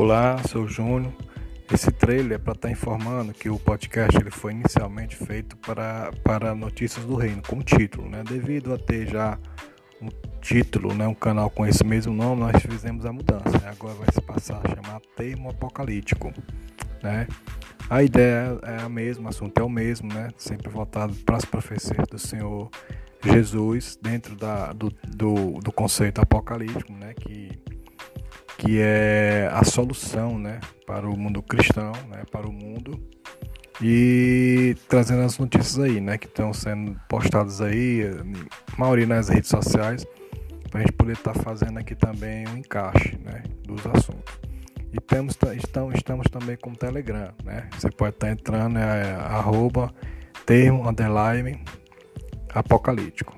Olá, sou o Júnior. Esse trailer é para estar tá informando que o podcast ele foi inicialmente feito para, para notícias do reino, com título, né? Devido a ter já um título, né, um canal com esse mesmo nome, nós fizemos a mudança. Né? Agora vai se passar a chamar Termo Apocalíptico, né? A ideia é a mesma, o assunto é o mesmo, né? Sempre voltado para as profecias do Senhor Jesus dentro da, do, do, do conceito apocalíptico, né? Que que é a solução né, para o mundo cristão, né, para o mundo, e trazendo as notícias aí, né, que estão sendo postadas aí, a maioria nas redes sociais, para a gente poder estar tá fazendo aqui também um encaixe né, dos assuntos. E temos, estamos, estamos também com o Telegram, né? Você pode estar tá entrando, é, arroba termo underline apocalíptico.